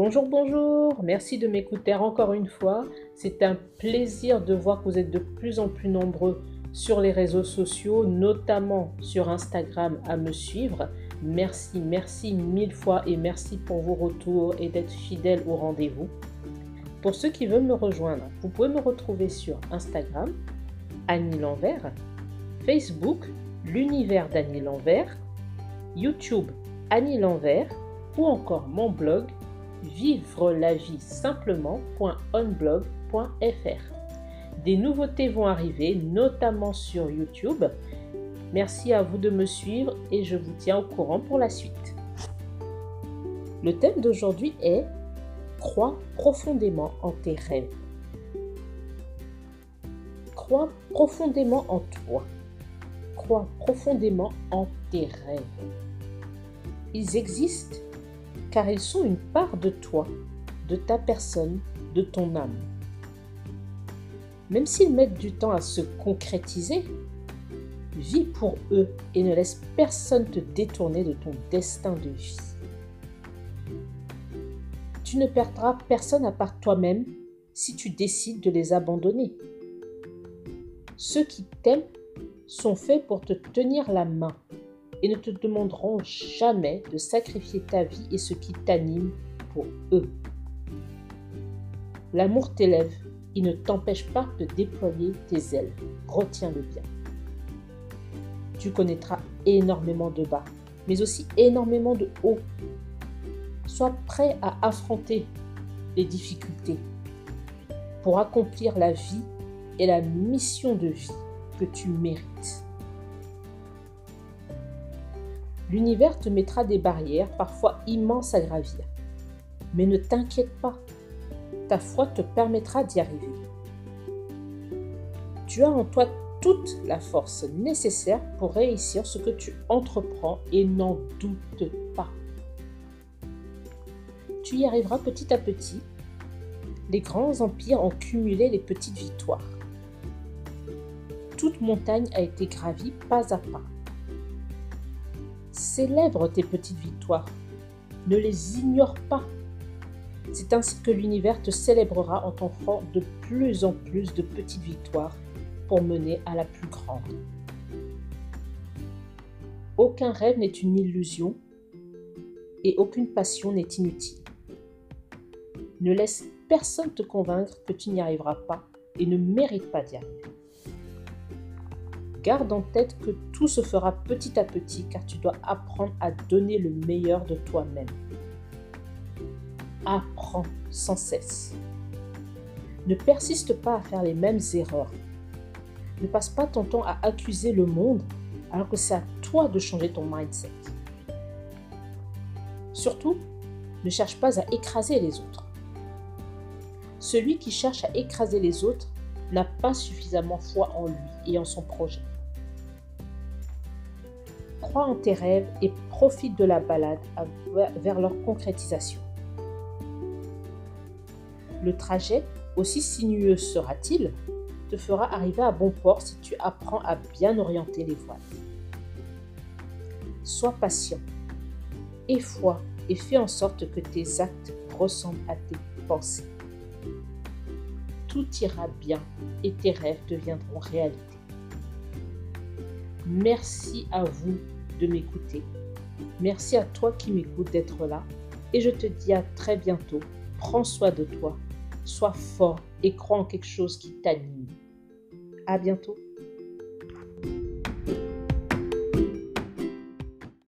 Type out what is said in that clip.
Bonjour, bonjour, merci de m'écouter encore une fois. C'est un plaisir de voir que vous êtes de plus en plus nombreux sur les réseaux sociaux, notamment sur Instagram à me suivre. Merci, merci mille fois et merci pour vos retours et d'être fidèles au rendez-vous. Pour ceux qui veulent me rejoindre, vous pouvez me retrouver sur Instagram, Annie Lanvers, Facebook, l'univers d'Annie Lanvers, YouTube, Annie Lanvers, ou encore mon blog, vivre la vie simplement.onblog.fr. Des nouveautés vont arriver, notamment sur YouTube. Merci à vous de me suivre et je vous tiens au courant pour la suite. Le thème d'aujourd'hui est Crois profondément en tes rêves. Crois profondément en toi. Crois profondément en tes rêves. Ils existent car ils sont une part de toi, de ta personne, de ton âme. Même s'ils mettent du temps à se concrétiser, vis pour eux et ne laisse personne te détourner de ton destin de vie. Tu ne perdras personne à part toi-même si tu décides de les abandonner. Ceux qui t'aiment sont faits pour te tenir la main et ne te demanderont jamais de sacrifier ta vie et ce qui t'anime pour eux. L'amour t'élève, il ne t'empêche pas de déployer tes ailes. Retiens-le bien. Tu connaîtras énormément de bas, mais aussi énormément de hauts. Sois prêt à affronter les difficultés pour accomplir la vie et la mission de vie que tu mérites. L'univers te mettra des barrières, parfois immenses à gravir. Mais ne t'inquiète pas, ta foi te permettra d'y arriver. Tu as en toi toute la force nécessaire pour réussir ce que tu entreprends et n'en doute pas. Tu y arriveras petit à petit. Les grands empires ont cumulé les petites victoires. Toute montagne a été gravie pas à pas. Célèbre tes petites victoires. Ne les ignore pas. C'est ainsi que l'univers te célébrera en t'offrant de plus en plus de petites victoires pour mener à la plus grande. Aucun rêve n'est une illusion et aucune passion n'est inutile. Ne laisse personne te convaincre que tu n'y arriveras pas et ne mérites pas d'y arriver. Garde en tête que tout se fera petit à petit car tu dois apprendre à donner le meilleur de toi-même. Apprends sans cesse. Ne persiste pas à faire les mêmes erreurs. Ne passe pas ton temps à accuser le monde alors que c'est à toi de changer ton mindset. Surtout, ne cherche pas à écraser les autres. Celui qui cherche à écraser les autres n'a pas suffisamment foi en lui et en son projet. Crois en tes rêves et profite de la balade vers leur concrétisation. Le trajet, aussi sinueux sera-t-il, te fera arriver à bon port si tu apprends à bien orienter les voiles. Sois patient, aie foi et fais en sorte que tes actes ressemblent à tes pensées tout ira bien et tes rêves deviendront réalité. Merci à vous de m'écouter. Merci à toi qui m'écoutes d'être là. Et je te dis à très bientôt. Prends soin de toi. Sois fort et crois en quelque chose qui t'anime. À bientôt.